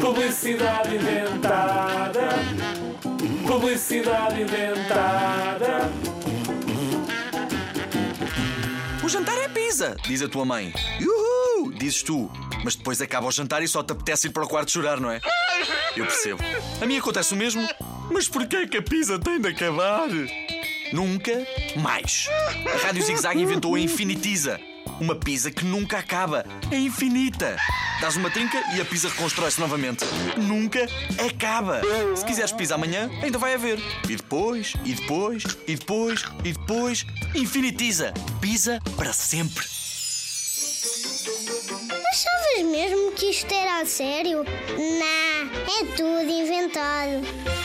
Publicidade inventada. Publicidade inventada. O jantar é pizza, diz a tua mãe. Uhul, dizes tu. Mas depois acaba o jantar e só te apetece ir para o quarto chorar, não é? Eu percebo. A mim acontece o mesmo. Mas porquê que a pizza tem de acabar? Nunca mais. A Rádio Zig Zag inventou a Infinitiza. Uma pizza que nunca acaba. É infinita. Dás uma trinca e a pizza reconstrói-se novamente. Nunca acaba. Se quiseres pizza amanhã, ainda vai haver. E depois, e depois, e depois, e depois. Infinitiza. Pizza para sempre. Achavas mesmo que isto era a sério? Não, é tudo inventado.